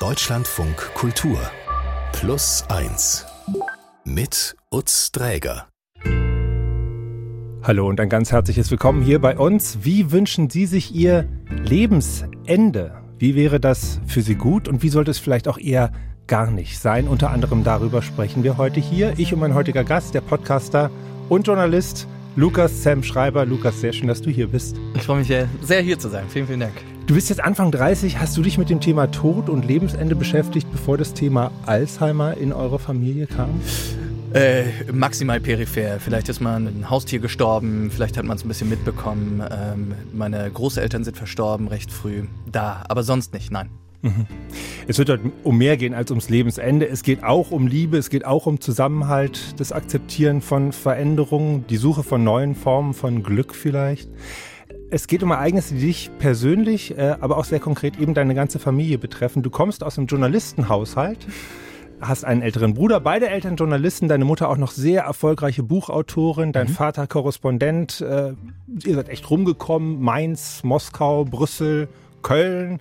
Deutschlandfunk Kultur Plus 1 mit Utz Dräger. Hallo und ein ganz herzliches Willkommen hier bei uns. Wie wünschen Sie sich Ihr Lebensende? Wie wäre das für Sie gut und wie sollte es vielleicht auch eher gar nicht sein? Unter anderem darüber sprechen wir heute hier. Ich und mein heutiger Gast, der Podcaster und Journalist Lukas Sam Schreiber. Lukas, sehr schön, dass du hier bist. Ich freue mich sehr, hier zu sein. Vielen, vielen Dank. Du bist jetzt Anfang 30. Hast du dich mit dem Thema Tod und Lebensende beschäftigt, bevor das Thema Alzheimer in eure Familie kam? Äh, maximal peripher. Vielleicht ist mal ein Haustier gestorben, vielleicht hat man es ein bisschen mitbekommen. Ähm, meine Großeltern sind verstorben recht früh. Da, aber sonst nicht, nein. Mhm. Es wird heute um mehr gehen als ums Lebensende. Es geht auch um Liebe, es geht auch um Zusammenhalt, das Akzeptieren von Veränderungen, die Suche von neuen Formen von Glück vielleicht. Es geht um Ereignisse, die dich persönlich, äh, aber auch sehr konkret eben deine ganze Familie betreffen. Du kommst aus einem Journalistenhaushalt, hast einen älteren Bruder, beide Eltern Journalisten, deine Mutter auch noch sehr erfolgreiche Buchautorin, dein mhm. Vater Korrespondent. Äh, ihr seid echt rumgekommen, Mainz, Moskau, Brüssel, Köln.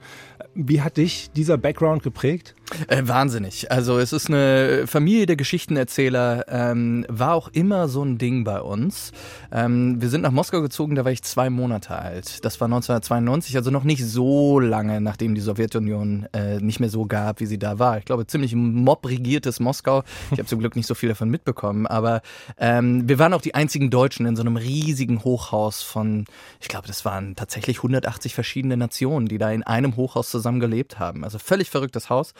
Wie hat dich dieser Background geprägt? Äh, wahnsinnig. Also es ist eine Familie der Geschichtenerzähler, ähm, war auch immer so ein Ding bei uns. Ähm, wir sind nach Moskau gezogen, da war ich zwei Monate alt. Das war 1992, also noch nicht so lange, nachdem die Sowjetunion äh, nicht mehr so gab, wie sie da war. Ich glaube, ziemlich mob-regiertes Moskau. Ich habe zum Glück nicht so viel davon mitbekommen, aber ähm, wir waren auch die einzigen Deutschen in so einem riesigen Hochhaus von, ich glaube, das waren tatsächlich 180 verschiedene Nationen, die da in einem Hochhaus zusammen gelebt haben. Also völlig verrücktes Haus.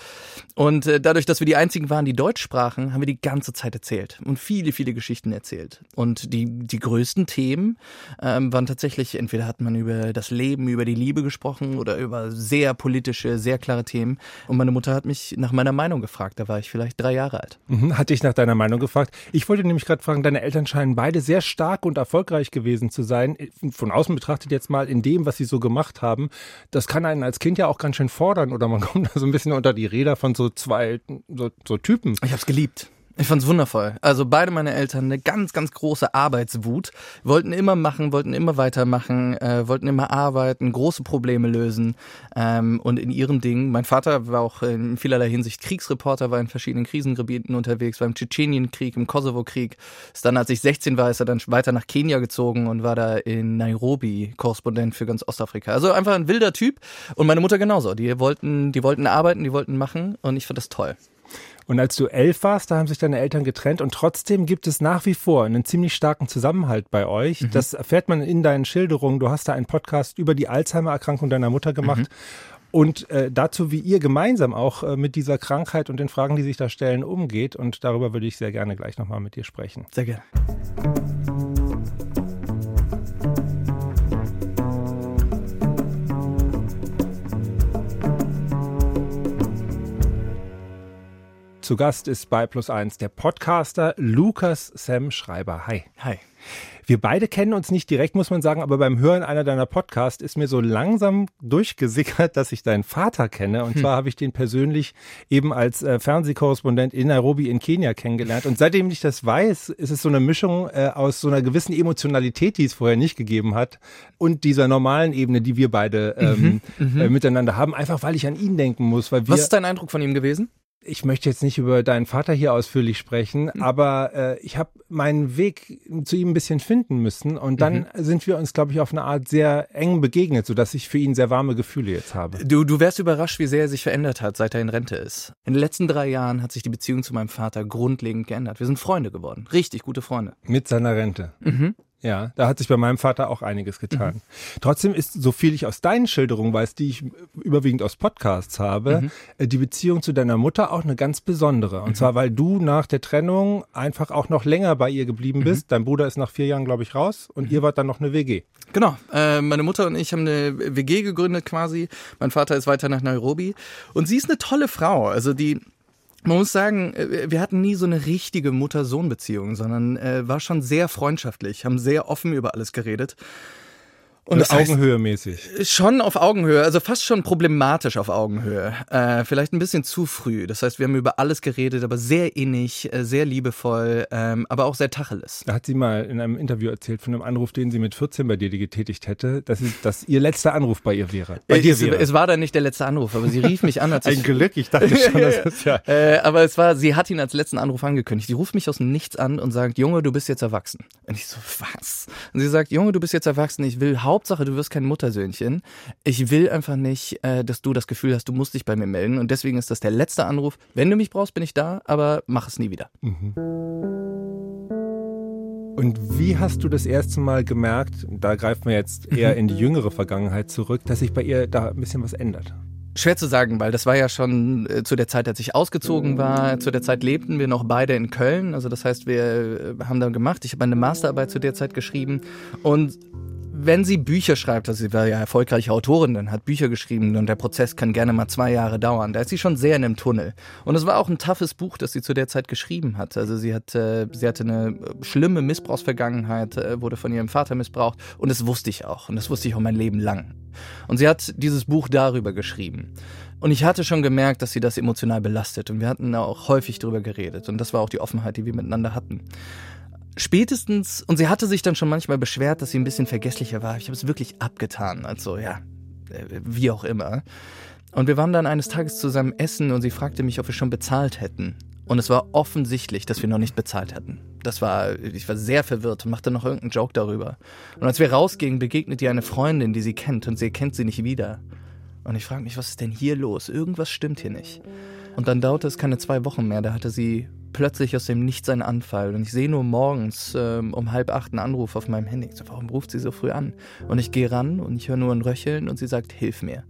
Und äh, dadurch, dass wir die einzigen waren, die Deutsch sprachen, haben wir die ganze Zeit erzählt und viele, viele Geschichten erzählt. Und die, die größten Themen ähm, waren tatsächlich, entweder hat man über das Leben, über die Liebe gesprochen oder über sehr politische, sehr klare Themen. Und meine Mutter hat mich nach meiner Meinung gefragt. Da war ich vielleicht drei Jahre alt. Mhm, hat dich nach deiner Meinung gefragt. Ich wollte nämlich gerade fragen, deine Eltern scheinen beide sehr stark und erfolgreich gewesen zu sein. Von außen betrachtet jetzt mal in dem, was sie so gemacht haben. Das kann einen als Kind ja auch ganz schön fordern oder man kommt da so ein bisschen unter die Räder von so zwei so, so Typen. Ich hab's geliebt. Ich fand's wundervoll. Also beide meine Eltern eine ganz, ganz große Arbeitswut, wollten immer machen, wollten immer weitermachen, äh, wollten immer arbeiten, große Probleme lösen ähm, und in ihrem Ding. Mein Vater war auch in vielerlei Hinsicht Kriegsreporter, war in verschiedenen Krisengebieten unterwegs, war im Tschetschenienkrieg, im Kosovo-Krieg. Dann, als ich 16 war, ist er dann weiter nach Kenia gezogen und war da in Nairobi Korrespondent für ganz Ostafrika. Also einfach ein wilder Typ und meine Mutter genauso. Die wollten, die wollten arbeiten, die wollten machen und ich fand das toll. Und als du elf warst, da haben sich deine Eltern getrennt und trotzdem gibt es nach wie vor einen ziemlich starken Zusammenhalt bei euch. Mhm. Das erfährt man in deinen Schilderungen. Du hast da einen Podcast über die Alzheimer-Erkrankung deiner Mutter gemacht. Mhm. Und äh, dazu, wie ihr gemeinsam auch äh, mit dieser Krankheit und den Fragen, die sich da stellen, umgeht. Und darüber würde ich sehr gerne gleich nochmal mit dir sprechen. Sehr gerne. Zu Gast ist bei Plus Eins der Podcaster Lukas Sam Schreiber. Hi. Hi. Wir beide kennen uns nicht direkt, muss man sagen, aber beim Hören einer deiner Podcasts ist mir so langsam durchgesickert, dass ich deinen Vater kenne. Und hm. zwar habe ich den persönlich eben als äh, Fernsehkorrespondent in Nairobi in Kenia kennengelernt. Und seitdem ich das weiß, ist es so eine Mischung äh, aus so einer gewissen Emotionalität, die es vorher nicht gegeben hat, und dieser normalen Ebene, die wir beide ähm, mhm, mhm. äh, miteinander haben, einfach weil ich an ihn denken muss. Weil wir Was ist dein Eindruck von ihm gewesen? Ich möchte jetzt nicht über deinen Vater hier ausführlich sprechen, mhm. aber äh, ich habe meinen Weg zu ihm ein bisschen finden müssen und dann mhm. sind wir uns, glaube ich, auf eine Art sehr eng begegnet, sodass ich für ihn sehr warme Gefühle jetzt habe. Du, du wärst überrascht, wie sehr er sich verändert hat, seit er in Rente ist. In den letzten drei Jahren hat sich die Beziehung zu meinem Vater grundlegend geändert. Wir sind Freunde geworden, richtig gute Freunde. Mit seiner Rente. Mhm. Ja, da hat sich bei meinem Vater auch einiges getan. Mhm. Trotzdem ist, so viel ich aus deinen Schilderungen weiß, die ich überwiegend aus Podcasts habe, mhm. Äh, die Beziehung zu deiner Mutter auch eine ganz besondere. Und mhm. zwar, weil du nach der Trennung einfach auch noch länger bei ihr geblieben bist. Mhm. Dein Bruder ist nach vier Jahren, glaube ich, raus und mhm. ihr wart dann noch eine WG. Genau. Äh, meine Mutter und ich haben eine WG gegründet quasi. Mein Vater ist weiter nach Nairobi. Und sie ist eine tolle Frau. Also die man muss sagen, äh, wir hatten nie so eine richtige Mutter-Sohn-Beziehung, sondern äh, war schon sehr freundschaftlich, haben sehr offen über alles geredet. Und also Augenhöhe-mäßig. Schon auf Augenhöhe, also fast schon problematisch auf Augenhöhe. Äh, vielleicht ein bisschen zu früh. Das heißt, wir haben über alles geredet, aber sehr innig, äh, sehr liebevoll, ähm, aber auch sehr tacheles. Da hat sie mal in einem Interview erzählt von einem Anruf, den sie mit 14 bei dir getätigt hätte, dass, sie, dass ihr letzter Anruf bei ihr wäre. Bei äh, dir es, wäre. es war dann nicht der letzte Anruf, aber sie rief mich an. Als ein Glück, ich dachte schon, das ist ja. Äh, aber es war, sie hat ihn als letzten Anruf angekündigt. Die ruft mich aus dem Nichts an und sagt, Junge, du bist jetzt erwachsen. Und ich so, was? Und sie sagt, Junge, du bist jetzt erwachsen. Ich will Hauptsache, du wirst kein Muttersöhnchen. Ich will einfach nicht, äh, dass du das Gefühl hast, du musst dich bei mir melden. Und deswegen ist das der letzte Anruf. Wenn du mich brauchst, bin ich da, aber mach es nie wieder. Mhm. Und wie hast du das erste Mal gemerkt, da greifen wir jetzt eher mhm. in die jüngere Vergangenheit zurück, dass sich bei ihr da ein bisschen was ändert? Schwer zu sagen, weil das war ja schon äh, zu der Zeit, als ich ausgezogen war. Zu der Zeit lebten wir noch beide in Köln. Also das heißt, wir äh, haben da gemacht. Ich habe eine Masterarbeit zu der Zeit geschrieben. Und wenn sie Bücher schreibt, also sie war ja erfolgreiche Autorin, dann hat Bücher geschrieben und der Prozess kann gerne mal zwei Jahre dauern. Da ist sie schon sehr in dem Tunnel. Und es war auch ein toughes Buch, das sie zu der Zeit geschrieben hat. Also sie hat, äh, sie hatte eine schlimme Missbrauchsvergangenheit, äh, wurde von ihrem Vater missbraucht und das wusste ich auch. Und das wusste ich auch mein Leben lang. Und sie hat dieses Buch darüber geschrieben. Und ich hatte schon gemerkt, dass sie das emotional belastet. Und wir hatten auch häufig darüber geredet. Und das war auch die Offenheit, die wir miteinander hatten spätestens, und sie hatte sich dann schon manchmal beschwert, dass sie ein bisschen vergesslicher war. Ich habe es wirklich abgetan. Also ja, äh, wie auch immer. Und wir waren dann eines Tages zusammen essen und sie fragte mich, ob wir schon bezahlt hätten. Und es war offensichtlich, dass wir noch nicht bezahlt hatten. Das war, ich war sehr verwirrt und machte noch irgendeinen Joke darüber. Und als wir rausgingen, begegnet ihr eine Freundin, die sie kennt und sie kennt sie nicht wieder. Und ich frage mich, was ist denn hier los? Irgendwas stimmt hier nicht. Und dann dauerte es keine zwei Wochen mehr, da hatte sie plötzlich aus dem Nichts einen Anfall und ich sehe nur morgens ähm, um halb acht einen Anruf auf meinem Handy. So, warum ruft sie so früh an? Und ich gehe ran und ich höre nur ein Röcheln und sie sagt, hilf mir.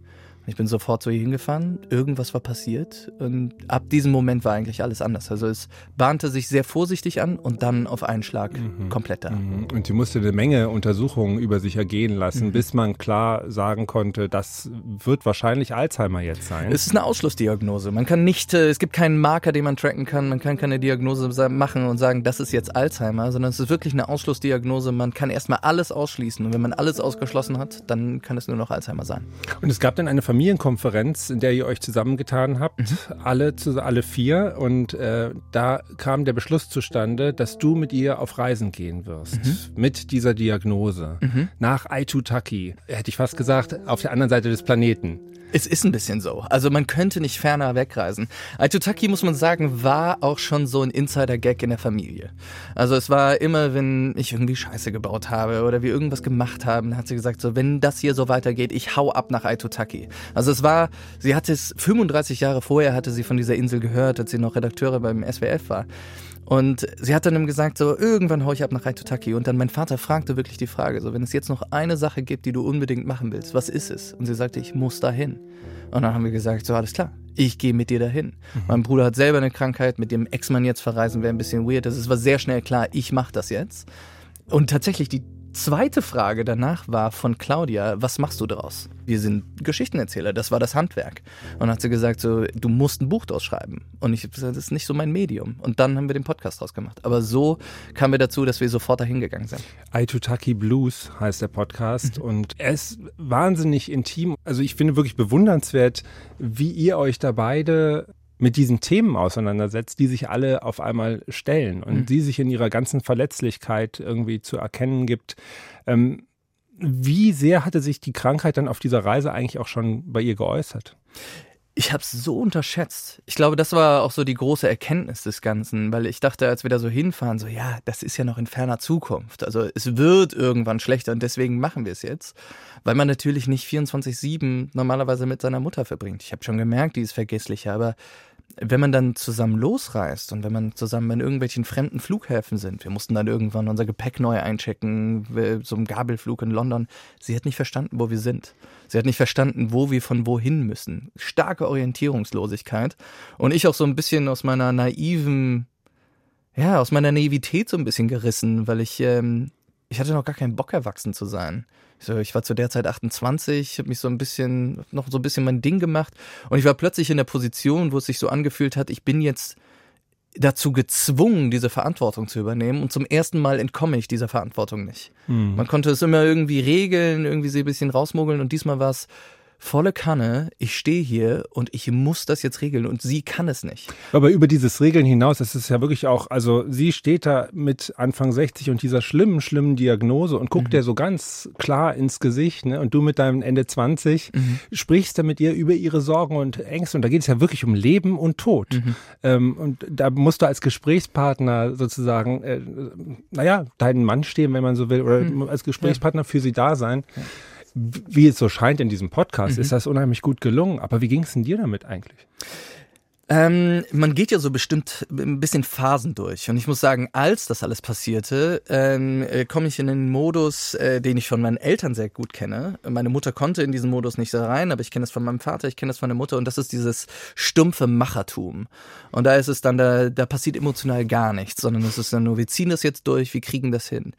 Ich bin sofort zu ihr hingefahren, irgendwas war passiert und ab diesem Moment war eigentlich alles anders. Also es bahnte sich sehr vorsichtig an und dann auf einen Schlag mhm. komplett da. Mhm. Und sie musste eine Menge Untersuchungen über sich ergehen lassen, mhm. bis man klar sagen konnte, das wird wahrscheinlich Alzheimer jetzt sein. Es ist eine Ausschlussdiagnose. Man kann nicht, äh, es gibt keinen Marker, den man tracken kann, man kann keine Diagnose machen und sagen, das ist jetzt Alzheimer, sondern es ist wirklich eine Ausschlussdiagnose. Man kann erstmal alles ausschließen und wenn man alles ausgeschlossen hat, dann kann es nur noch Alzheimer sein. Und es gab dann eine Familie Familienkonferenz, in der ihr euch zusammengetan habt, mhm. alle, alle vier. Und äh, da kam der Beschluss zustande, dass du mit ihr auf Reisen gehen wirst. Mhm. Mit dieser Diagnose. Mhm. Nach Aitutaki. Hätte ich fast gesagt, auf der anderen Seite des Planeten. Es ist ein bisschen so. Also man könnte nicht ferner wegreisen. Aitutaki, muss man sagen, war auch schon so ein Insider-Gag in der Familie. Also es war immer, wenn ich irgendwie Scheiße gebaut habe oder wir irgendwas gemacht haben, hat sie gesagt, so wenn das hier so weitergeht, ich hau ab nach Aitutaki. Also es war, sie hatte es 35 Jahre vorher hatte sie von dieser Insel gehört, als sie noch Redakteurin beim SWF war. Und sie hat dann ihm gesagt, so, irgendwann hau ich ab nach Aitutaki. Und dann mein Vater fragte wirklich die Frage, so, wenn es jetzt noch eine Sache gibt, die du unbedingt machen willst, was ist es? Und sie sagte, ich muss dahin. Und dann haben wir gesagt, so, alles klar, ich gehe mit dir dahin. Mhm. Mein Bruder hat selber eine Krankheit, mit dem Ex-Mann jetzt verreisen wäre ein bisschen weird. Das war sehr schnell klar, ich mache das jetzt. Und tatsächlich, die zweite Frage danach war von Claudia, was machst du daraus? Wir sind Geschichtenerzähler, das war das Handwerk. Und hat sie gesagt, so, du musst ein Buch draus schreiben. Und ich habe gesagt, das ist nicht so mein Medium. Und dann haben wir den Podcast draus gemacht. Aber so kamen wir dazu, dass wir sofort dahin gegangen sind. Aitutaki Blues heißt der Podcast mhm. und er ist wahnsinnig intim. Also ich finde wirklich bewundernswert, wie ihr euch da beide mit diesen Themen auseinandersetzt, die sich alle auf einmal stellen und mhm. die sich in ihrer ganzen Verletzlichkeit irgendwie zu erkennen gibt. Ähm, wie sehr hatte sich die Krankheit dann auf dieser Reise eigentlich auch schon bei ihr geäußert? Ich habe es so unterschätzt. Ich glaube, das war auch so die große Erkenntnis des Ganzen, weil ich dachte, als wir da so hinfahren, so ja, das ist ja noch in ferner Zukunft. Also es wird irgendwann schlechter und deswegen machen wir es jetzt, weil man natürlich nicht 24/7 normalerweise mit seiner Mutter verbringt. Ich habe schon gemerkt, die ist vergesslicher, aber wenn man dann zusammen losreist und wenn man zusammen in irgendwelchen fremden Flughäfen sind, wir mussten dann irgendwann unser Gepäck neu einchecken, so einem Gabelflug in London, sie hat nicht verstanden, wo wir sind. Sie hat nicht verstanden, wo wir von wohin müssen. Starke Orientierungslosigkeit. Und ich auch so ein bisschen aus meiner naiven, ja, aus meiner Naivität so ein bisschen gerissen, weil ich, ähm, ich hatte noch gar keinen Bock, erwachsen zu sein. So, ich war zu der Zeit 28, habe mich so ein bisschen, noch so ein bisschen mein Ding gemacht und ich war plötzlich in der Position, wo es sich so angefühlt hat, ich bin jetzt dazu gezwungen, diese Verantwortung zu übernehmen und zum ersten Mal entkomme ich dieser Verantwortung nicht. Mhm. Man konnte es immer irgendwie regeln, irgendwie sie ein bisschen rausmogeln und diesmal war es volle Kanne, ich stehe hier und ich muss das jetzt regeln und sie kann es nicht. Aber über dieses Regeln hinaus, das ist ja wirklich auch, also sie steht da mit Anfang 60 und dieser schlimmen, schlimmen Diagnose und guckt mhm. dir so ganz klar ins Gesicht, ne? Und du mit deinem Ende 20 mhm. sprichst da mit ihr über ihre Sorgen und Ängste und da geht es ja wirklich um Leben und Tod. Mhm. Ähm, und da musst du als Gesprächspartner sozusagen, äh, naja, deinen Mann stehen, wenn man so will, oder mhm. als Gesprächspartner ja. für sie da sein. Ja wie es so scheint in diesem Podcast, mhm. ist das unheimlich gut gelungen. Aber wie ging es denn dir damit eigentlich? Ähm, man geht ja so bestimmt ein bisschen Phasen durch. Und ich muss sagen, als das alles passierte, ähm, äh, komme ich in den Modus, äh, den ich von meinen Eltern sehr gut kenne. Meine Mutter konnte in diesen Modus nicht so rein, aber ich kenne das von meinem Vater, ich kenne das von der Mutter. Und das ist dieses stumpfe Machertum. Und da ist es dann, da, da passiert emotional gar nichts, sondern es ist dann nur, wir ziehen das jetzt durch, wir kriegen das hin.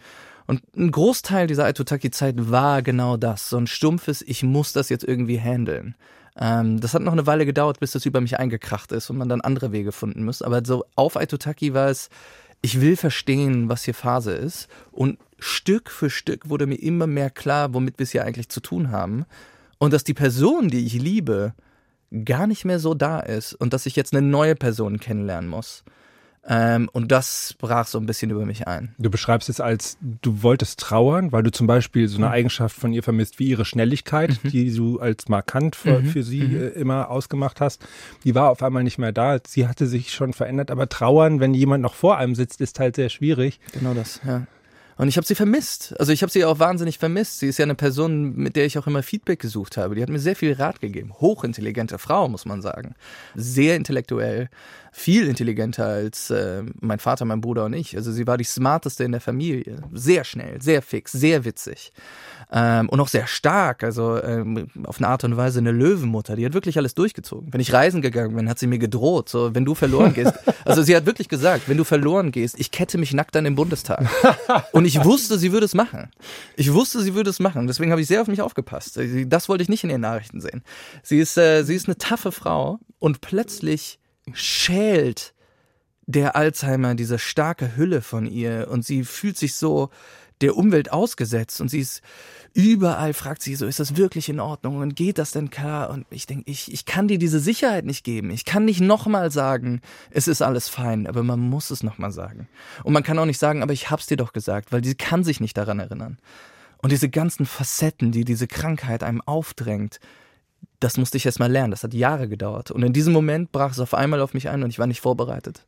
Und ein Großteil dieser Aitutaki-Zeit war genau das. So ein stumpfes, ich muss das jetzt irgendwie handeln. Ähm, das hat noch eine Weile gedauert, bis das über mich eingekracht ist und man dann andere Wege finden muss. Aber so auf Aitutaki war es, ich will verstehen, was hier Phase ist. Und Stück für Stück wurde mir immer mehr klar, womit wir es hier eigentlich zu tun haben. Und dass die Person, die ich liebe, gar nicht mehr so da ist und dass ich jetzt eine neue Person kennenlernen muss. Ähm, und das brach so ein bisschen über mich ein. Du beschreibst es als, du wolltest trauern, weil du zum Beispiel so eine mhm. Eigenschaft von ihr vermisst wie ihre Schnelligkeit, mhm. die du als markant für, mhm. für sie mhm. äh, immer ausgemacht hast. Die war auf einmal nicht mehr da. Sie hatte sich schon verändert. Aber trauern, wenn jemand noch vor einem sitzt, ist halt sehr schwierig. Genau das, ja. Und ich habe sie vermisst. Also ich habe sie auch wahnsinnig vermisst. Sie ist ja eine Person, mit der ich auch immer Feedback gesucht habe. Die hat mir sehr viel Rat gegeben. Hochintelligente Frau, muss man sagen. Sehr intellektuell. Viel intelligenter als äh, mein Vater, mein Bruder und ich. Also sie war die smarteste in der Familie. Sehr schnell, sehr fix, sehr witzig ähm, und auch sehr stark, also ähm, auf eine Art und Weise eine Löwenmutter, die hat wirklich alles durchgezogen. Wenn ich reisen gegangen bin, hat sie mir gedroht, so wenn du verloren gehst. Also sie hat wirklich gesagt, wenn du verloren gehst, ich kette mich nackt an den Bundestag. Und ich wusste, sie würde es machen. Ich wusste, sie würde es machen. Deswegen habe ich sehr auf mich aufgepasst. Das wollte ich nicht in ihren Nachrichten sehen. Sie ist, äh, sie ist eine taffe Frau und plötzlich schält der Alzheimer diese starke Hülle von ihr und sie fühlt sich so der Umwelt ausgesetzt und sie ist überall fragt sie so, ist das wirklich in Ordnung und geht das denn klar? Und ich denke, ich, ich kann dir diese Sicherheit nicht geben. Ich kann nicht nochmal sagen, es ist alles fein, aber man muss es nochmal sagen. Und man kann auch nicht sagen, aber ich hab's dir doch gesagt, weil sie kann sich nicht daran erinnern. Und diese ganzen Facetten, die diese Krankheit einem aufdrängt, das musste ich erst mal lernen. Das hat Jahre gedauert. Und in diesem Moment brach es auf einmal auf mich ein und ich war nicht vorbereitet.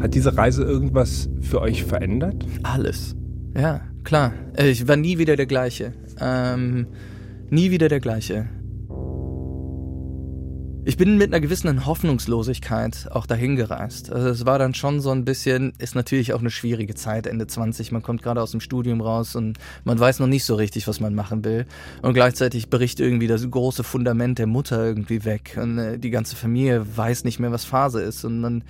Hat diese Reise irgendwas für euch verändert? Alles. Ja, klar. Äh, ich war nie wieder der gleiche. Ähm, nie wieder der gleiche. Ich bin mit einer gewissen Hoffnungslosigkeit auch dahin gereist. Also es war dann schon so ein bisschen, ist natürlich auch eine schwierige Zeit, Ende 20. Man kommt gerade aus dem Studium raus und man weiß noch nicht so richtig, was man machen will. Und gleichzeitig bricht irgendwie das große Fundament der Mutter irgendwie weg. Und äh, die ganze Familie weiß nicht mehr, was Phase ist. Und man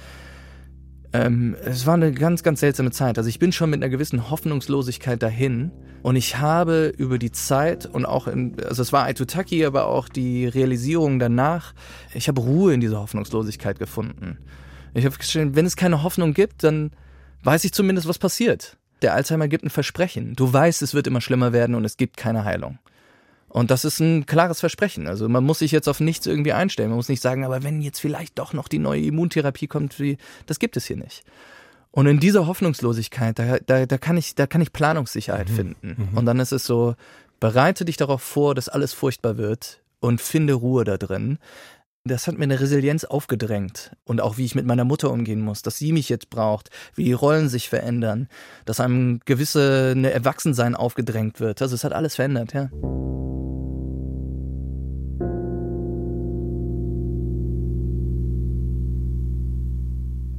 ähm, es war eine ganz, ganz seltsame Zeit. Also ich bin schon mit einer gewissen Hoffnungslosigkeit dahin und ich habe über die Zeit und auch, in, also es war Aitutaki, aber auch die Realisierung danach, ich habe Ruhe in dieser Hoffnungslosigkeit gefunden. Ich habe gestellt, wenn es keine Hoffnung gibt, dann weiß ich zumindest, was passiert. Der Alzheimer gibt ein Versprechen. Du weißt, es wird immer schlimmer werden und es gibt keine Heilung. Und das ist ein klares Versprechen. Also man muss sich jetzt auf nichts irgendwie einstellen. Man muss nicht sagen, aber wenn jetzt vielleicht doch noch die neue Immuntherapie kommt, das gibt es hier nicht. Und in dieser Hoffnungslosigkeit, da, da, da, kann, ich, da kann ich Planungssicherheit mhm. finden. Mhm. Und dann ist es so, bereite dich darauf vor, dass alles furchtbar wird und finde Ruhe da drin. Das hat mir eine Resilienz aufgedrängt und auch wie ich mit meiner Mutter umgehen muss, dass sie mich jetzt braucht, wie die Rollen sich verändern, dass einem gewisse eine Erwachsensein aufgedrängt wird. Also es hat alles verändert, ja.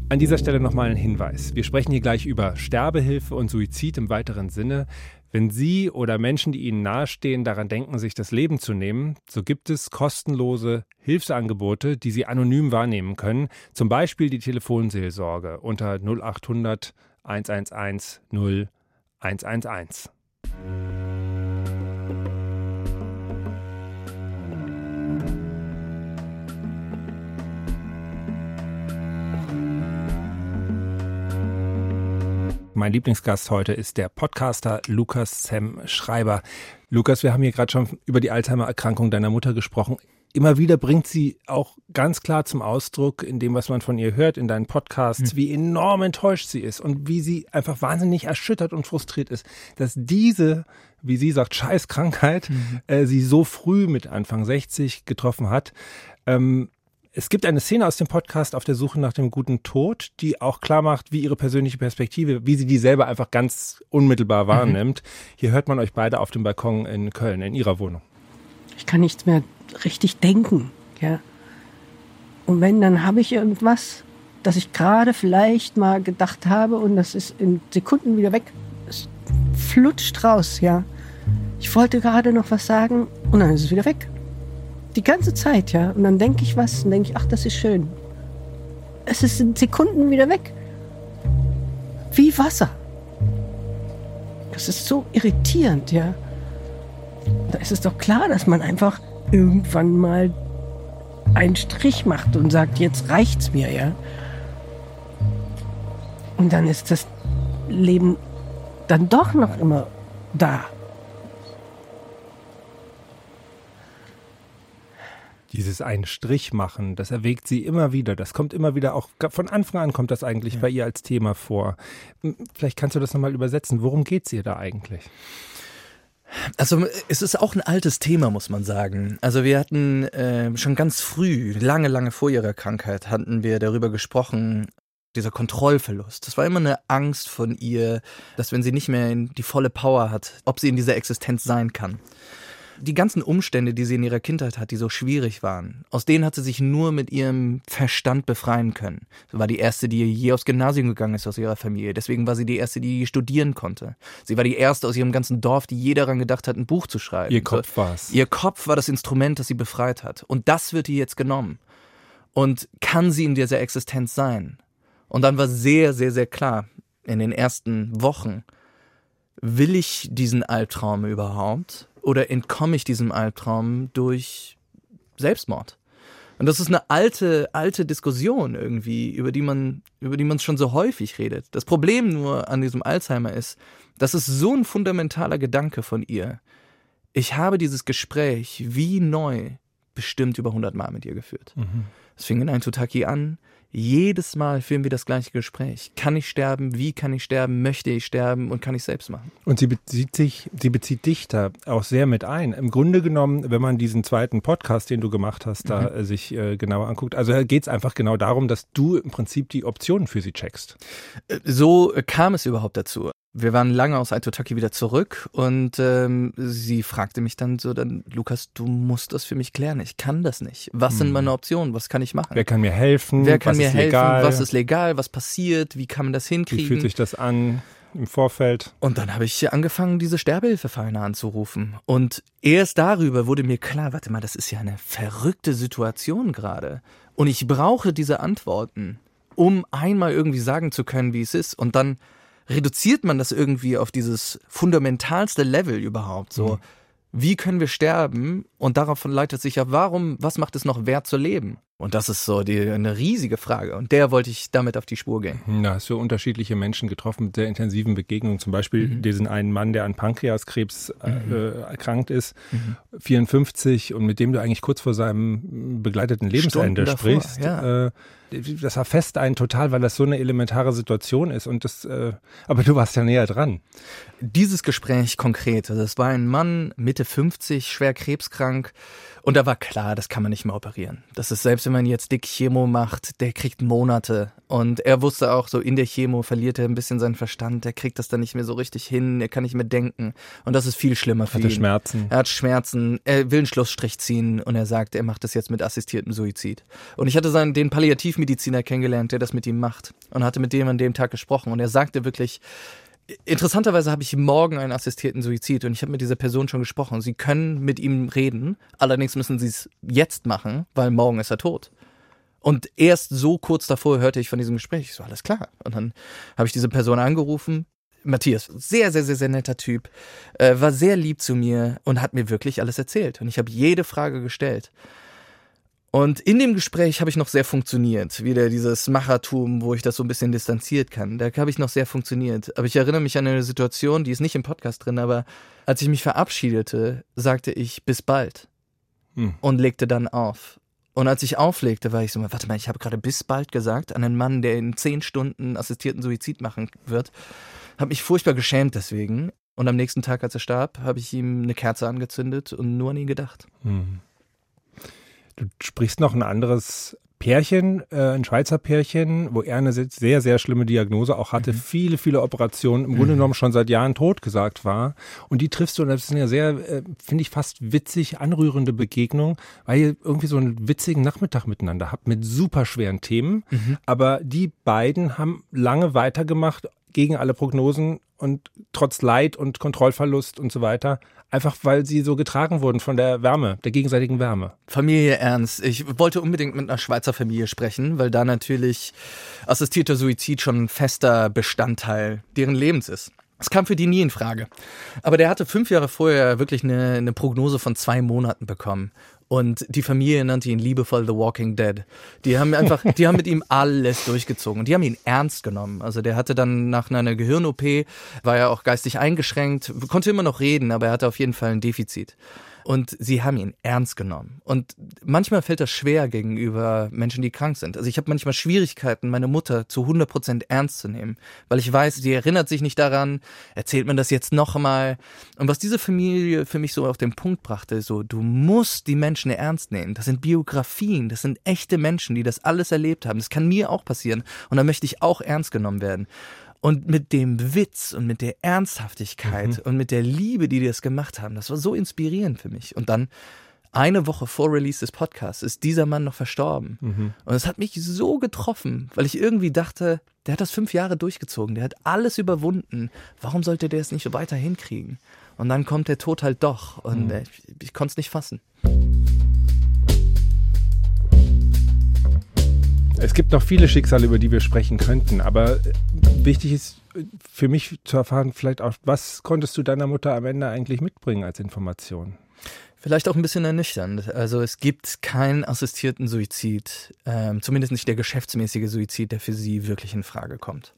An dieser Stelle nochmal ein Hinweis. Wir sprechen hier gleich über Sterbehilfe und Suizid im weiteren Sinne. Wenn Sie oder Menschen, die Ihnen nahestehen, daran denken, sich das Leben zu nehmen, so gibt es kostenlose Hilfsangebote, die Sie anonym wahrnehmen können. Zum Beispiel die Telefonseelsorge unter 0800 111 0111. Mein Lieblingsgast heute ist der Podcaster Lukas Sam Schreiber. Lukas, wir haben hier gerade schon über die Alzheimer-Erkrankung deiner Mutter gesprochen. Immer wieder bringt sie auch ganz klar zum Ausdruck, in dem, was man von ihr hört, in deinen Podcasts, mhm. wie enorm enttäuscht sie ist und wie sie einfach wahnsinnig erschüttert und frustriert ist, dass diese, wie sie sagt, Scheißkrankheit mhm. äh, sie so früh mit Anfang 60 getroffen hat. Ähm, es gibt eine Szene aus dem Podcast auf der Suche nach dem guten Tod, die auch klar macht, wie ihre persönliche Perspektive, wie sie die selber einfach ganz unmittelbar mhm. wahrnimmt. Mhm. Hier hört man euch beide auf dem Balkon in Köln, in ihrer Wohnung. Ich kann nichts mehr richtig denken, ja. Und wenn, dann habe ich irgendwas, das ich gerade vielleicht mal gedacht habe und das ist in Sekunden wieder weg. Es flutscht raus, ja. Ich wollte gerade noch was sagen und dann ist es wieder weg. Die ganze Zeit, ja. Und dann denke ich was und denke ich, ach, das ist schön. Es ist in Sekunden wieder weg. Wie Wasser. Das ist so irritierend, ja. Da ist es doch klar, dass man einfach irgendwann mal einen Strich macht und sagt, jetzt reicht's mir, ja. Und dann ist das Leben dann doch noch immer da. Dieses einen Strich machen, das erwägt sie immer wieder. Das kommt immer wieder auch, von Anfang an kommt das eigentlich ja. bei ihr als Thema vor. Vielleicht kannst du das nochmal übersetzen. Worum geht es ihr da eigentlich? Also es ist auch ein altes Thema, muss man sagen. Also wir hatten äh, schon ganz früh, lange, lange vor ihrer Krankheit, hatten wir darüber gesprochen, dieser Kontrollverlust. Das war immer eine Angst von ihr, dass wenn sie nicht mehr die volle Power hat, ob sie in dieser Existenz sein kann die ganzen Umstände, die sie in ihrer Kindheit hat, die so schwierig waren, aus denen hat sie sich nur mit ihrem Verstand befreien können. Sie war die erste, die je aufs Gymnasium gegangen ist aus ihrer Familie. Deswegen war sie die erste, die studieren konnte. Sie war die erste aus ihrem ganzen Dorf, die je daran gedacht hat, ein Buch zu schreiben. Ihr Kopf war es. Ihr Kopf war das Instrument, das sie befreit hat. Und das wird ihr jetzt genommen. Und kann sie in dieser Existenz sein? Und dann war sehr, sehr, sehr klar in den ersten Wochen, will ich diesen Albtraum überhaupt? Oder entkomme ich diesem Albtraum durch Selbstmord? Und das ist eine alte, alte Diskussion irgendwie, über die man, über die man schon so häufig redet. Das Problem nur an diesem Alzheimer ist, das ist so ein fundamentaler Gedanke von ihr. Ich habe dieses Gespräch wie neu bestimmt über 100 Mal mit ihr geführt. Mhm. Es fing in ein Tutaki an, jedes Mal führen wir das gleiche Gespräch. Kann ich sterben? Wie kann ich sterben? Möchte ich sterben? Und kann ich selbst machen? Und sie bezieht sich, sie bezieht dich da auch sehr mit ein. Im Grunde genommen, wenn man diesen zweiten Podcast, den du gemacht hast, da mhm. sich äh, genauer anguckt, also geht es einfach genau darum, dass du im Prinzip die Optionen für sie checkst. Äh, so kam es überhaupt dazu. Wir waren lange aus Aitotaki wieder zurück und ähm, sie fragte mich dann so, dann Lukas, du musst das für mich klären. Ich kann das nicht. Was hm. sind meine Optionen? Was kann ich machen? Wer kann mir helfen? Wer kann was mir helfen? Legal? Was ist legal? Was passiert? Wie kann man das hinkriegen? Wie fühlt sich das an? im Vorfeld. Und dann habe ich angefangen, diese Sterbehilfevereine anzurufen. Und erst darüber wurde mir klar, warte mal, das ist ja eine verrückte Situation gerade. Und ich brauche diese Antworten, um einmal irgendwie sagen zu können, wie es ist. Und dann reduziert man das irgendwie auf dieses fundamentalste Level überhaupt. So, mhm. wie können wir sterben? Und daraufhin leitet sich ja, warum, was macht es noch wert zu leben? Und das ist so die, eine riesige Frage. Und der wollte ich damit auf die Spur gehen. Na, hast du unterschiedliche Menschen getroffen mit sehr intensiven Begegnungen. Zum Beispiel mhm. diesen einen Mann, der an Pankreaskrebs äh, mhm. erkrankt ist, mhm. 54, und mit dem du eigentlich kurz vor seinem begleiteten Lebensende sprichst. Ja. Äh, das war fest ein total, weil das so eine elementare Situation ist. Und das, äh, aber du warst ja näher dran. Dieses Gespräch konkret, also es war ein Mann, Mitte 50, schwer krebskrank. Und da war klar, das kann man nicht mehr operieren. Das ist selbst, wenn man jetzt dick Chemo macht, der kriegt Monate. Und er wusste auch, so in der Chemo verliert er ein bisschen seinen Verstand. Der kriegt das dann nicht mehr so richtig hin. Er kann nicht mehr denken. Und das ist viel schlimmer für hat ihn. Er Schmerzen. Er hat Schmerzen. Er will einen Schlussstrich ziehen. Und er sagt, er macht das jetzt mit assistiertem Suizid. Und ich hatte seinen, den Palliativmediziner kennengelernt, der das mit ihm macht. Und hatte mit dem an dem Tag gesprochen. Und er sagte wirklich, Interessanterweise habe ich morgen einen assistierten Suizid und ich habe mit dieser Person schon gesprochen. Sie können mit ihm reden, allerdings müssen sie es jetzt machen, weil morgen ist er tot. Und erst so kurz davor hörte ich von diesem Gespräch. Ich so, alles klar. Und dann habe ich diese Person angerufen. Matthias, sehr, sehr, sehr, sehr netter Typ, äh, war sehr lieb zu mir und hat mir wirklich alles erzählt. Und ich habe jede Frage gestellt. Und in dem Gespräch habe ich noch sehr funktioniert. Wieder dieses Machertum, wo ich das so ein bisschen distanziert kann. Da habe ich noch sehr funktioniert. Aber ich erinnere mich an eine Situation, die ist nicht im Podcast drin, aber als ich mich verabschiedete, sagte ich bis bald. Hm. Und legte dann auf. Und als ich auflegte, war ich so, warte mal, ich habe gerade bis bald gesagt an einen Mann, der in zehn Stunden assistierten Suizid machen wird. Habe mich furchtbar geschämt deswegen. Und am nächsten Tag, als er starb, habe ich ihm eine Kerze angezündet und nur an ihn gedacht. Hm. Du sprichst noch ein anderes Pärchen, äh, ein Schweizer Pärchen, wo er eine sehr, sehr schlimme Diagnose auch hatte, mhm. viele, viele Operationen, im mhm. Grunde genommen schon seit Jahren tot gesagt war. Und die triffst du, und das ist eine sehr, äh, finde ich, fast witzig anrührende Begegnung, weil ihr irgendwie so einen witzigen Nachmittag miteinander habt mit super schweren Themen. Mhm. Aber die beiden haben lange weitergemacht gegen alle Prognosen und trotz Leid und Kontrollverlust und so weiter, einfach weil sie so getragen wurden von der Wärme, der gegenseitigen Wärme. Familie Ernst. Ich wollte unbedingt mit einer Schweizer Familie sprechen, weil da natürlich assistierter Suizid schon ein fester Bestandteil deren Lebens ist. Es kam für die nie in Frage. Aber der hatte fünf Jahre vorher wirklich eine, eine Prognose von zwei Monaten bekommen. Und die Familie nannte ihn liebevoll The Walking Dead. Die haben einfach, die haben mit ihm alles durchgezogen und die haben ihn ernst genommen. Also der hatte dann nach einer Gehirn-OP, war ja auch geistig eingeschränkt, konnte immer noch reden, aber er hatte auf jeden Fall ein Defizit. Und sie haben ihn ernst genommen. Und manchmal fällt das schwer gegenüber Menschen, die krank sind. Also ich habe manchmal Schwierigkeiten, meine Mutter zu 100 Prozent ernst zu nehmen, weil ich weiß, sie erinnert sich nicht daran, erzählt mir das jetzt nochmal. Und was diese Familie für mich so auf den Punkt brachte, so, du musst die Menschen ernst nehmen. Das sind Biografien, das sind echte Menschen, die das alles erlebt haben. Das kann mir auch passieren. Und da möchte ich auch ernst genommen werden. Und mit dem Witz und mit der Ernsthaftigkeit mhm. und mit der Liebe, die die das gemacht haben, das war so inspirierend für mich. Und dann eine Woche vor Release des Podcasts ist dieser Mann noch verstorben. Mhm. Und es hat mich so getroffen, weil ich irgendwie dachte, der hat das fünf Jahre durchgezogen, der hat alles überwunden. Warum sollte der es nicht weiter hinkriegen? Und dann kommt der Tod halt doch. Und mhm. ich, ich konnte es nicht fassen. Es gibt noch viele Schicksale, über die wir sprechen könnten, aber wichtig ist für mich zu erfahren, vielleicht auch, was konntest du deiner Mutter am Ende eigentlich mitbringen als Information? Vielleicht auch ein bisschen ernüchternd. Also es gibt keinen assistierten Suizid, ähm, zumindest nicht der geschäftsmäßige Suizid, der für sie wirklich in Frage kommt.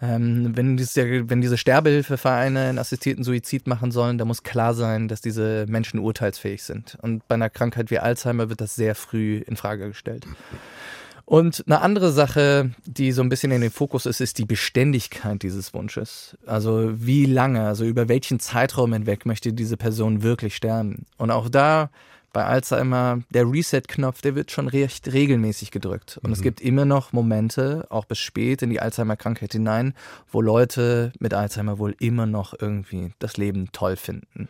Ähm, wenn, diese, wenn diese Sterbehilfevereine einen assistierten Suizid machen sollen, dann muss klar sein, dass diese Menschen urteilsfähig sind. Und bei einer Krankheit wie Alzheimer wird das sehr früh in Frage gestellt. Und eine andere Sache, die so ein bisschen in den Fokus ist, ist die Beständigkeit dieses Wunsches. Also wie lange, also über welchen Zeitraum hinweg möchte diese Person wirklich sterben. Und auch da bei Alzheimer, der Reset-Knopf, der wird schon recht regelmäßig gedrückt. Und mhm. es gibt immer noch Momente, auch bis spät in die Alzheimer-Krankheit hinein, wo Leute mit Alzheimer wohl immer noch irgendwie das Leben toll finden.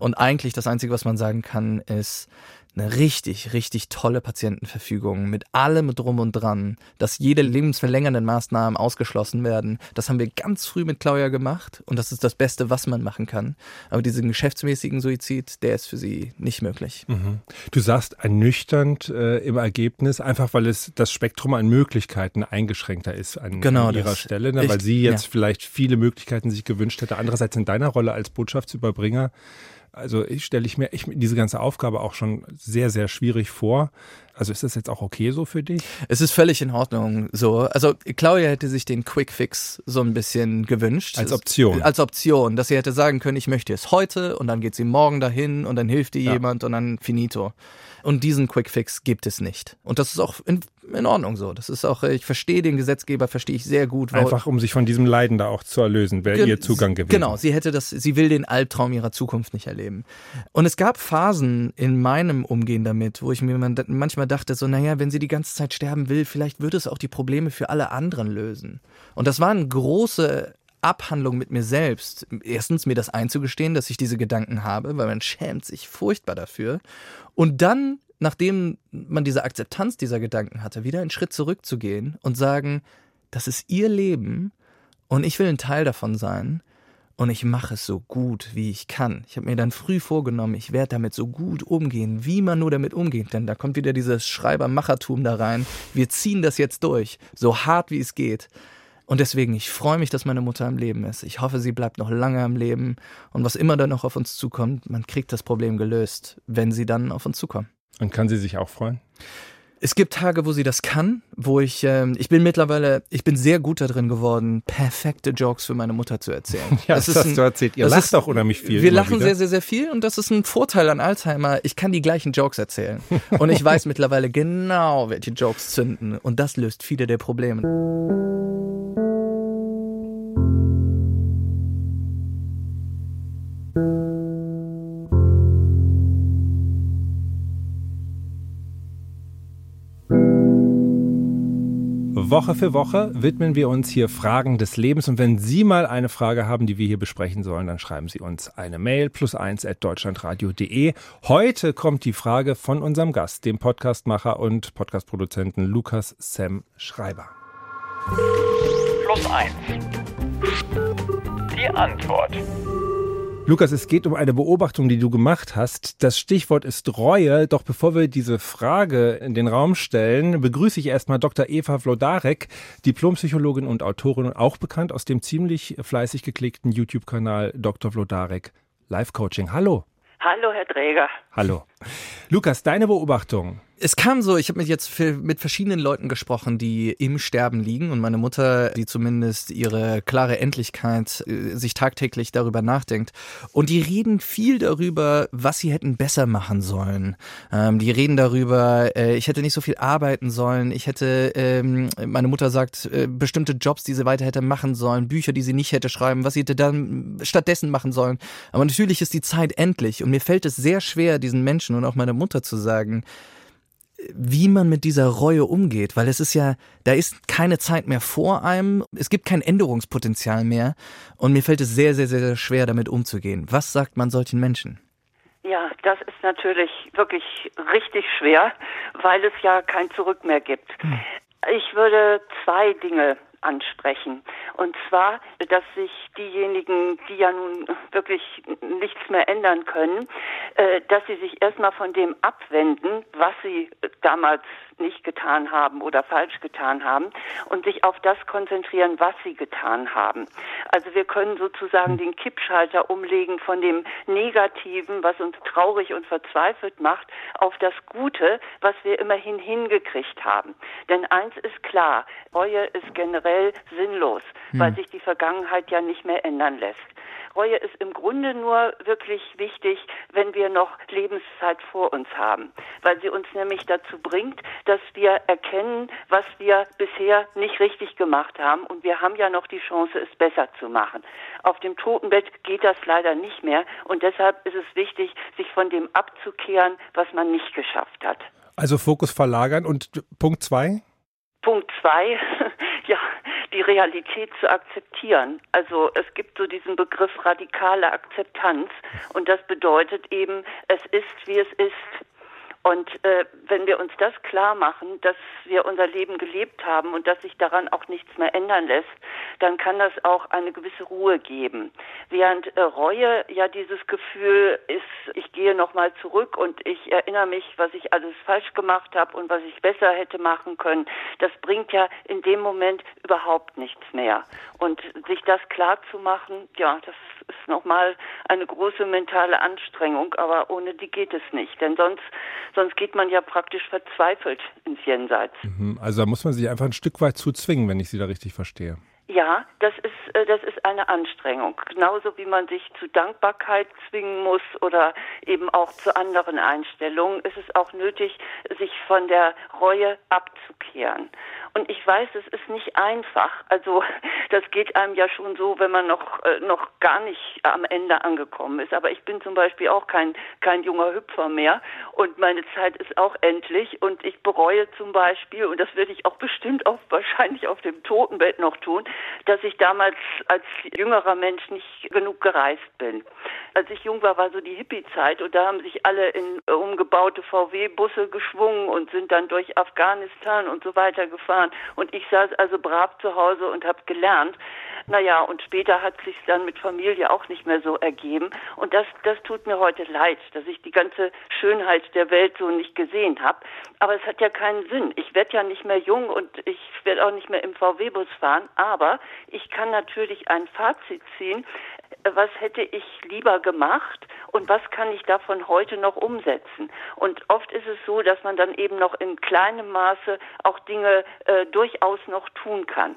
Und eigentlich das Einzige, was man sagen kann, ist, eine richtig, richtig tolle Patientenverfügung mit allem drum und dran, dass jede lebensverlängernden Maßnahmen ausgeschlossen werden. Das haben wir ganz früh mit Claudia gemacht und das ist das Beste, was man machen kann. Aber diesen geschäftsmäßigen Suizid, der ist für sie nicht möglich. Mhm. Du sagst ernüchternd äh, im Ergebnis, einfach weil es das Spektrum an Möglichkeiten eingeschränkter ist an, genau, an ihrer das, Stelle, ne? weil sie jetzt ja. vielleicht viele Möglichkeiten sich gewünscht hätte. Andererseits in deiner Rolle als Botschaftsüberbringer also ich stelle ich mir ich, diese ganze Aufgabe auch schon sehr, sehr schwierig vor. Also ist das jetzt auch okay so für dich? Es ist völlig in Ordnung so. Also Claudia hätte sich den Quick Fix so ein bisschen gewünscht. Als Option. Als Option, dass sie hätte sagen können, ich möchte es heute und dann geht sie morgen dahin und dann hilft ihr ja. jemand und dann finito. Und diesen Quickfix gibt es nicht. Und das ist auch in, in Ordnung so. Das ist auch, ich verstehe den Gesetzgeber, verstehe ich sehr gut. Einfach um sich von diesem Leiden da auch zu erlösen, wäre ihr Zugang gewesen. Genau, sie hätte das, sie will den Albtraum ihrer Zukunft nicht erleben. Und es gab Phasen in meinem Umgehen damit, wo ich mir manchmal dachte, so, naja, wenn sie die ganze Zeit sterben will, vielleicht würde es auch die Probleme für alle anderen lösen. Und das waren große Abhandlung mit mir selbst. Erstens mir das einzugestehen, dass ich diese Gedanken habe, weil man schämt sich furchtbar dafür. Und dann, nachdem man diese Akzeptanz dieser Gedanken hatte, wieder einen Schritt zurückzugehen und sagen, das ist ihr Leben und ich will ein Teil davon sein und ich mache es so gut, wie ich kann. Ich habe mir dann früh vorgenommen, ich werde damit so gut umgehen, wie man nur damit umgeht. Denn da kommt wieder dieses Schreibermachertum da rein. Wir ziehen das jetzt durch, so hart wie es geht. Und deswegen, ich freue mich, dass meine Mutter am Leben ist. Ich hoffe, sie bleibt noch lange am Leben. Und was immer dann noch auf uns zukommt, man kriegt das Problem gelöst, wenn sie dann auf uns zukommen. Und kann sie sich auch freuen? Es gibt Tage, wo sie das kann, wo ich, ähm, ich bin mittlerweile, ich bin sehr gut darin geworden, perfekte Jokes für meine Mutter zu erzählen. Ja, das, das hast ein, du erzählt. Ihr lacht ist, auch unheimlich viel. Wir lachen wieder. sehr, sehr, sehr viel und das ist ein Vorteil an Alzheimer. Ich kann die gleichen Jokes erzählen. und ich weiß mittlerweile genau, welche Jokes zünden. Und das löst viele der Probleme. Woche für Woche widmen wir uns hier Fragen des Lebens. Und wenn Sie mal eine Frage haben, die wir hier besprechen sollen, dann schreiben Sie uns eine Mail plus eins at deutschlandradio.de. Heute kommt die Frage von unserem Gast, dem Podcastmacher und Podcastproduzenten Lukas Sam Schreiber. Plus eins. Die Antwort. Lukas, es geht um eine Beobachtung, die du gemacht hast. Das Stichwort ist Reue. Doch bevor wir diese Frage in den Raum stellen, begrüße ich erstmal Dr. Eva Vlodarek, Diplompsychologin und Autorin, auch bekannt aus dem ziemlich fleißig geklickten YouTube-Kanal Dr. Vlodarek Live Coaching. Hallo. Hallo, Herr Träger. Hallo. Lukas, deine Beobachtung es kam so, ich habe mit jetzt mit verschiedenen Leuten gesprochen, die im Sterben liegen und meine Mutter, die zumindest ihre klare Endlichkeit äh, sich tagtäglich darüber nachdenkt. Und die reden viel darüber, was sie hätten besser machen sollen. Ähm, die reden darüber, äh, ich hätte nicht so viel arbeiten sollen, ich hätte, ähm, meine Mutter sagt, äh, bestimmte Jobs, die sie weiter hätte machen sollen, Bücher, die sie nicht hätte schreiben, was sie hätte dann stattdessen machen sollen. Aber natürlich ist die Zeit endlich und mir fällt es sehr schwer, diesen Menschen und auch meiner Mutter zu sagen, wie man mit dieser Reue umgeht, weil es ist ja, da ist keine Zeit mehr vor einem, es gibt kein Änderungspotenzial mehr und mir fällt es sehr, sehr, sehr, sehr schwer, damit umzugehen. Was sagt man solchen Menschen? Ja, das ist natürlich wirklich richtig schwer, weil es ja kein Zurück mehr gibt. Hm. Ich würde zwei Dinge ansprechen. Und zwar, dass sich diejenigen, die ja nun wirklich nichts mehr ändern können, äh, dass sie sich erstmal von dem abwenden, was sie damals nicht getan haben oder falsch getan haben und sich auf das konzentrieren, was sie getan haben. Also wir können sozusagen den Kippschalter umlegen von dem Negativen, was uns traurig und verzweifelt macht, auf das Gute, was wir immerhin hingekriegt haben. Denn eins ist klar, Reue ist generell sinnlos, hm. weil sich die Vergangenheit ja nicht mehr ändern lässt. Reue ist im Grunde nur wirklich wichtig, wenn wir noch Lebenszeit vor uns haben, weil sie uns nämlich dazu bringt, dass wir erkennen, was wir bisher nicht richtig gemacht haben und wir haben ja noch die Chance, es besser zu machen. Auf dem Totenbett geht das leider nicht mehr und deshalb ist es wichtig, sich von dem abzukehren, was man nicht geschafft hat. Also Fokus verlagern und Punkt zwei? Punkt zwei, die Realität zu akzeptieren. Also es gibt so diesen Begriff radikale Akzeptanz und das bedeutet eben, es ist, wie es ist. Und äh, wenn wir uns das klar machen, dass wir unser Leben gelebt haben und dass sich daran auch nichts mehr ändern lässt, dann kann das auch eine gewisse Ruhe geben. Während äh, Reue ja dieses Gefühl ist, ich gehe nochmal zurück und ich erinnere mich, was ich alles falsch gemacht habe und was ich besser hätte machen können, das bringt ja in dem Moment überhaupt nichts mehr. Und sich das klar zu machen, ja, das ist nochmal eine große mentale Anstrengung, aber ohne die geht es nicht. Denn sonst, sonst geht man ja praktisch verzweifelt ins Jenseits. Mhm. Also da muss man sich einfach ein Stück weit zu zwingen, wenn ich Sie da richtig verstehe. Ja, das ist, äh, das ist eine Anstrengung. Genauso wie man sich zu Dankbarkeit zwingen muss oder eben auch zu anderen Einstellungen, ist es auch nötig, sich von der Reue abzukehren. Und ich weiß, es ist nicht einfach. Also das geht einem ja schon so, wenn man noch äh, noch gar nicht am Ende angekommen ist. Aber ich bin zum Beispiel auch kein kein junger Hüpfer mehr und meine Zeit ist auch endlich. Und ich bereue zum Beispiel und das werde ich auch bestimmt auch wahrscheinlich auf dem Totenbett noch tun, dass ich damals als jüngerer Mensch nicht genug gereist bin. Als ich jung war, war so die Hippie-Zeit und da haben sich alle in umgebaute VW-Busse geschwungen und sind dann durch Afghanistan und so weiter gefahren Jahren. Und ich saß also brav zu Hause und habe gelernt. Naja, und später hat sich dann mit Familie auch nicht mehr so ergeben. Und das, das tut mir heute leid, dass ich die ganze Schönheit der Welt so nicht gesehen habe. Aber es hat ja keinen Sinn. Ich werde ja nicht mehr jung und ich werde auch nicht mehr im VW-Bus fahren. Aber ich kann natürlich ein Fazit ziehen was hätte ich lieber gemacht und was kann ich davon heute noch umsetzen. Und oft ist es so, dass man dann eben noch in kleinem Maße auch Dinge äh, durchaus noch tun kann.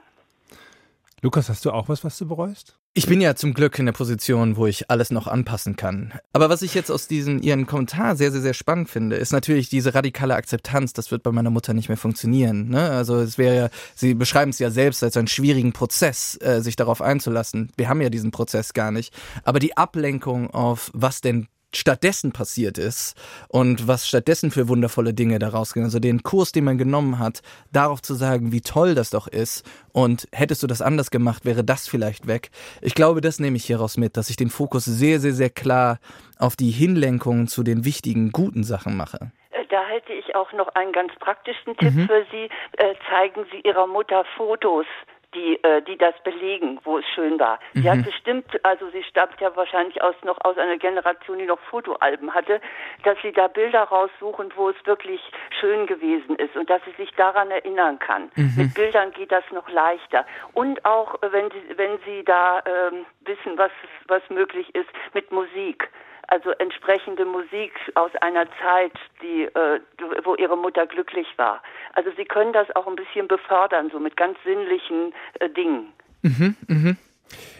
Lukas, hast du auch was, was du bereust? Ich bin ja zum Glück in der Position, wo ich alles noch anpassen kann. Aber was ich jetzt aus diesem Ihren Kommentar sehr, sehr, sehr spannend finde, ist natürlich diese radikale Akzeptanz. Das wird bei meiner Mutter nicht mehr funktionieren. Ne? Also es wäre ja, Sie beschreiben es ja selbst als einen schwierigen Prozess, äh, sich darauf einzulassen. Wir haben ja diesen Prozess gar nicht. Aber die Ablenkung auf was denn stattdessen passiert ist und was stattdessen für wundervolle Dinge daraus gehen. Also den Kurs, den man genommen hat, darauf zu sagen, wie toll das doch ist und hättest du das anders gemacht, wäre das vielleicht weg. Ich glaube, das nehme ich hieraus mit, dass ich den Fokus sehr, sehr, sehr klar auf die Hinlenkung zu den wichtigen, guten Sachen mache. Äh, da hätte ich auch noch einen ganz praktischen Tipp mhm. für Sie. Äh, zeigen Sie Ihrer Mutter Fotos die, äh, die das belegen, wo es schön war. Mhm. Sie hat bestimmt, also sie stammt ja wahrscheinlich aus noch aus einer Generation, die noch Fotoalben hatte, dass sie da Bilder raussuchen, wo es wirklich schön gewesen ist und dass sie sich daran erinnern kann. Mhm. Mit Bildern geht das noch leichter. Und auch wenn sie, wenn sie da ähm, wissen, was was möglich ist, mit Musik also entsprechende Musik aus einer Zeit, die, äh, wo ihre Mutter glücklich war. Also sie können das auch ein bisschen befördern, so mit ganz sinnlichen äh, Dingen. Mhm, mhm.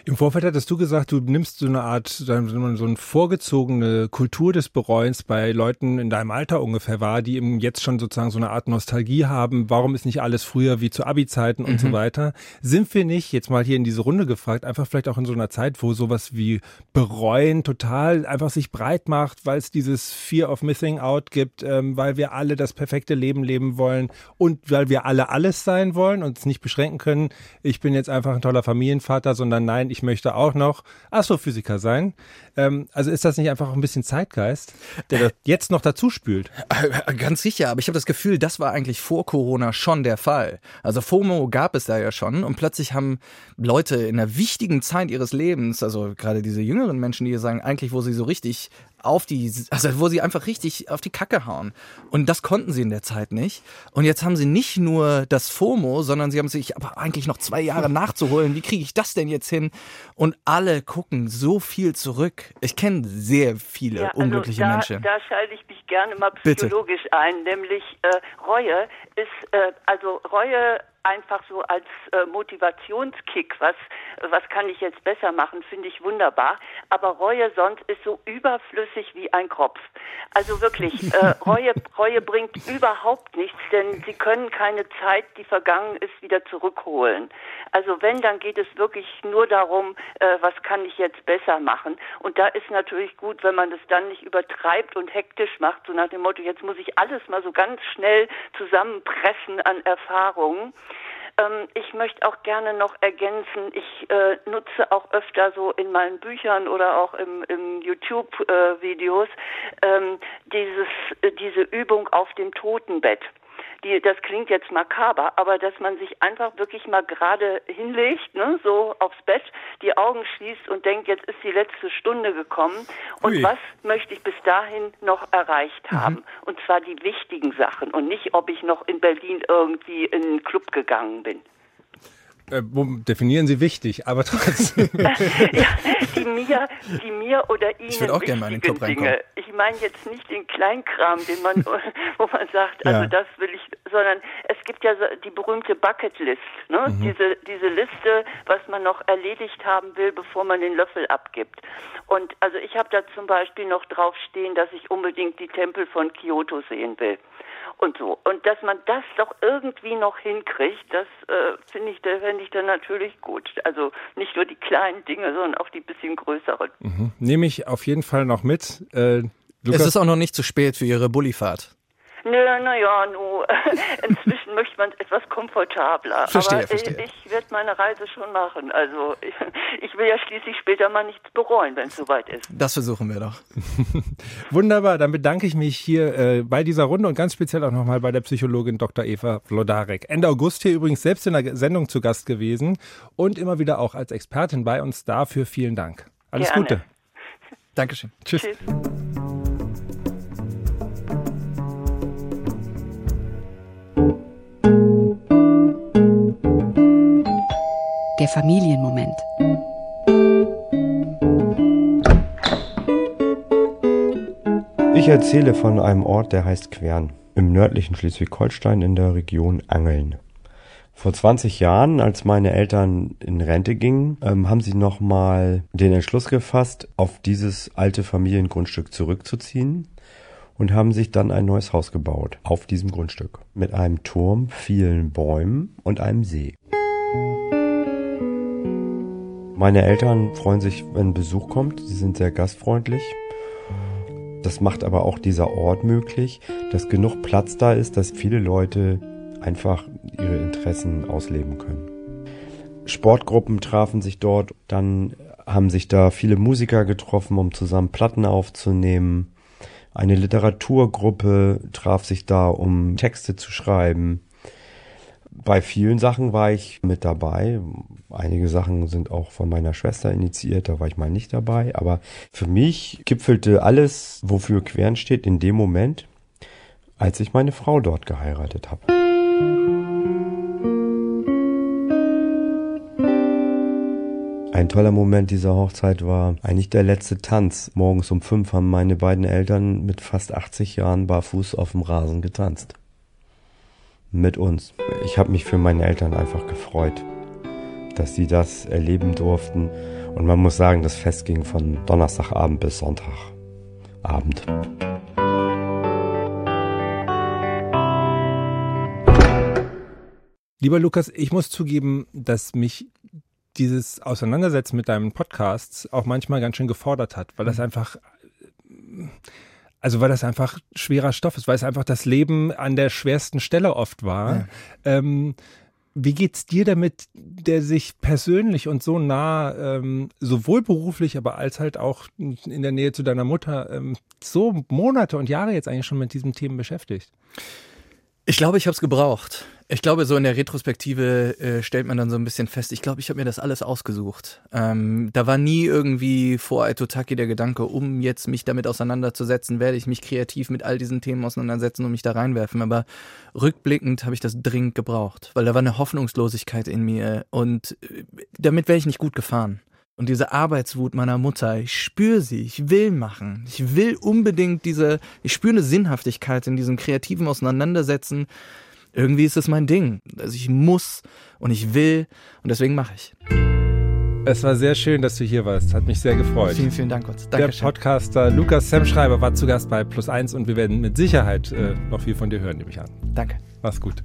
Im Vorfeld hattest du gesagt, du nimmst so eine Art, so eine vorgezogene Kultur des Bereuens bei Leuten in deinem Alter ungefähr war, die eben jetzt schon sozusagen so eine Art Nostalgie haben. Warum ist nicht alles früher wie zu Abi-Zeiten und mhm. so weiter? Sind wir nicht, jetzt mal hier in diese Runde gefragt, einfach vielleicht auch in so einer Zeit, wo sowas wie Bereuen total einfach sich breit macht, weil es dieses Fear of Missing Out gibt, ähm, weil wir alle das perfekte Leben leben wollen und weil wir alle alles sein wollen und es nicht beschränken können. Ich bin jetzt einfach ein toller Familienvater, sondern nein, ich möchte auch noch Astrophysiker sein. Ähm, also ist das nicht einfach ein bisschen Zeitgeist, der jetzt noch dazu spült? Äh, ganz sicher, aber ich habe das Gefühl, das war eigentlich vor Corona schon der Fall. Also FOMO gab es da ja schon und plötzlich haben Leute in einer wichtigen Zeit ihres Lebens, also gerade diese jüngeren Menschen, die sagen, eigentlich, wo sie so richtig auf die, also wo sie einfach richtig auf die Kacke hauen. Und das konnten sie in der Zeit nicht. Und jetzt haben sie nicht nur das FOMO, sondern sie haben sich aber eigentlich noch zwei Jahre nachzuholen. Wie kriege ich das denn jetzt hin? Und alle gucken so viel zurück. Ich kenne sehr viele ja, also unglückliche da, Menschen. Da schalte ich mich gerne mal psychologisch Bitte. ein, nämlich äh, Reue ist, äh, also Reue einfach so als äh, Motivationskick, was, was kann ich jetzt besser machen, finde ich wunderbar. Aber Reue sonst ist so überflüssig wie ein Kropf. Also wirklich, äh, Reue, Reue bringt überhaupt nichts, denn sie können keine Zeit, die vergangen ist, wieder zurückholen. Also wenn, dann geht es wirklich nur darum, äh, was kann ich jetzt besser machen. Und da ist natürlich gut, wenn man das dann nicht übertreibt und hektisch macht, so nach dem Motto, jetzt muss ich alles mal so ganz schnell zusammenpressen an Erfahrungen. Ähm, ich möchte auch gerne noch ergänzen, ich äh, nutze auch öfter so in meinen Büchern oder auch im, im YouTube-Videos äh, ähm, äh, diese Übung auf dem Totenbett die, das klingt jetzt makaber, aber dass man sich einfach wirklich mal gerade hinlegt, ne, so aufs Bett, die Augen schließt und denkt, jetzt ist die letzte Stunde gekommen und Ui. was möchte ich bis dahin noch erreicht mhm. haben? Mhm. Und zwar die wichtigen Sachen und nicht, ob ich noch in Berlin irgendwie in einen Club gegangen bin. Äh, definieren Sie wichtig, aber trotzdem. ja, die mir, die mir oder Ihnen ich würde auch gerne mal in den Club Dinge. Ich meine jetzt nicht den Kleinkram, den man, wo man sagt, also ja. das will ich, sondern es gibt ja die berühmte Bucketlist, ne? Mhm. Diese, diese Liste, was man noch erledigt haben will, bevor man den Löffel abgibt. Und also ich habe da zum Beispiel noch draufstehen, dass ich unbedingt die Tempel von Kyoto sehen will und so. Und dass man das doch irgendwie noch hinkriegt, das äh, finde ich, da fände ich dann natürlich gut. Also nicht nur die kleinen Dinge, sondern auch die bisschen größeren. Mhm. Nehme ich auf jeden Fall noch mit. Äh, es ist auch noch nicht zu spät für Ihre Bullifahrt. Naja, naja, no. inzwischen möchte man es etwas komfortabler. Verstehe, Aber verstehe. ich, ich werde meine Reise schon machen. Also ich, ich, will ja schließlich später mal nichts bereuen, wenn es soweit ist. Das versuchen wir doch. Wunderbar, dann bedanke ich mich hier äh, bei dieser Runde und ganz speziell auch nochmal bei der Psychologin Dr. Eva Vlodarek. Ende August hier übrigens selbst in der Sendung zu Gast gewesen und immer wieder auch als Expertin bei uns. Dafür vielen Dank. Alles Gerne. Gute. Dankeschön. Tschüss. Tschüss. Der Familienmoment. Ich erzähle von einem Ort, der heißt Quern, im nördlichen Schleswig-Holstein in der Region Angeln. Vor 20 Jahren, als meine Eltern in Rente gingen, ähm, haben sie nochmal den Entschluss gefasst, auf dieses alte Familiengrundstück zurückzuziehen und haben sich dann ein neues Haus gebaut auf diesem Grundstück mit einem Turm, vielen Bäumen und einem See. Meine Eltern freuen sich, wenn Besuch kommt. Sie sind sehr gastfreundlich. Das macht aber auch dieser Ort möglich, dass genug Platz da ist, dass viele Leute einfach ihre Interessen ausleben können. Sportgruppen trafen sich dort, dann haben sich da viele Musiker getroffen, um zusammen Platten aufzunehmen. Eine Literaturgruppe traf sich da, um Texte zu schreiben. Bei vielen Sachen war ich mit dabei. Einige Sachen sind auch von meiner Schwester initiiert, da war ich mal nicht dabei. Aber für mich gipfelte alles, wofür Quern steht, in dem Moment, als ich meine Frau dort geheiratet habe. Ein toller Moment dieser Hochzeit war eigentlich der letzte Tanz. Morgens um fünf haben meine beiden Eltern mit fast 80 Jahren barfuß auf dem Rasen getanzt. Mit uns. Ich habe mich für meine Eltern einfach gefreut, dass sie das erleben durften. Und man muss sagen, das Fest ging von Donnerstagabend bis Sonntagabend. Lieber Lukas, ich muss zugeben, dass mich dieses Auseinandersetzen mit deinen Podcasts auch manchmal ganz schön gefordert hat, weil das Mhm. einfach, also weil das einfach schwerer Stoff ist, weil es einfach das Leben an der schwersten Stelle oft war. Ähm, wie geht's dir damit, der sich persönlich und so nah, ähm, sowohl beruflich, aber als halt auch in der Nähe zu deiner Mutter, ähm, so Monate und Jahre jetzt eigentlich schon mit diesen Themen beschäftigt? Ich glaube, ich habe es gebraucht. Ich glaube, so in der Retrospektive äh, stellt man dann so ein bisschen fest, ich glaube, ich habe mir das alles ausgesucht. Ähm, da war nie irgendwie vor Aitotaki der Gedanke, um jetzt mich damit auseinanderzusetzen, werde ich mich kreativ mit all diesen Themen auseinandersetzen und mich da reinwerfen. Aber rückblickend habe ich das dringend gebraucht, weil da war eine Hoffnungslosigkeit in mir und äh, damit wäre ich nicht gut gefahren. Und diese Arbeitswut meiner Mutter, ich spüre sie, ich will machen. Ich will unbedingt diese, ich spüre eine Sinnhaftigkeit in diesem kreativen Auseinandersetzen. Irgendwie ist es mein Ding. Also ich muss und ich will und deswegen mache ich. Es war sehr schön, dass du hier warst. Hat mich sehr gefreut. Vielen, vielen Dank, Gott. Der. Podcaster Lukas Sam Schreiber war zu Gast bei Plus Eins und wir werden mit Sicherheit äh, noch viel von dir hören, nehme ich an. Danke. Mach's gut.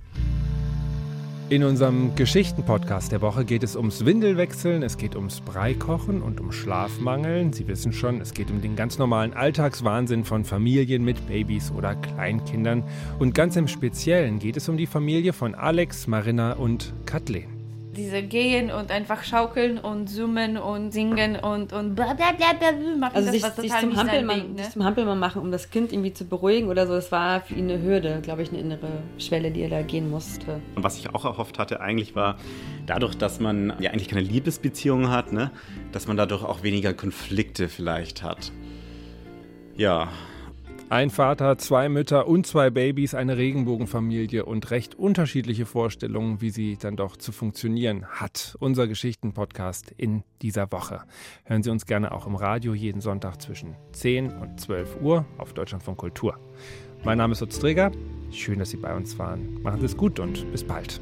In unserem Geschichten-Podcast der Woche geht es ums Windelwechseln, es geht ums Breikochen und um Schlafmangel. Sie wissen schon, es geht um den ganz normalen Alltagswahnsinn von Familien mit Babys oder Kleinkindern. Und ganz im Speziellen geht es um die Familie von Alex, Marina und Kathleen. Diese gehen und einfach schaukeln und summen und singen und, und bla bla bla bla bla machen Also das sich, sich, zum Hampelmann, Ding, ne? sich zum Hampelmann machen, um das Kind irgendwie zu beruhigen oder so, das war für ihn eine Hürde, glaube ich, eine innere Schwelle, die er da gehen musste. Und was ich auch erhofft hatte, eigentlich war, dadurch, dass man ja eigentlich keine Liebesbeziehung hat, ne, dass man dadurch auch weniger Konflikte vielleicht hat. Ja, Ein Vater, zwei Mütter und zwei Babys, eine Regenbogenfamilie und recht unterschiedliche Vorstellungen, wie sie dann doch zu funktionieren hat. Unser Geschichten-Podcast in dieser Woche. Hören Sie uns gerne auch im Radio jeden Sonntag zwischen 10 und 12 Uhr auf Deutschlandfunk Kultur. Mein Name ist Utz Träger. Schön, dass Sie bei uns waren. Machen Sie es gut und bis bald.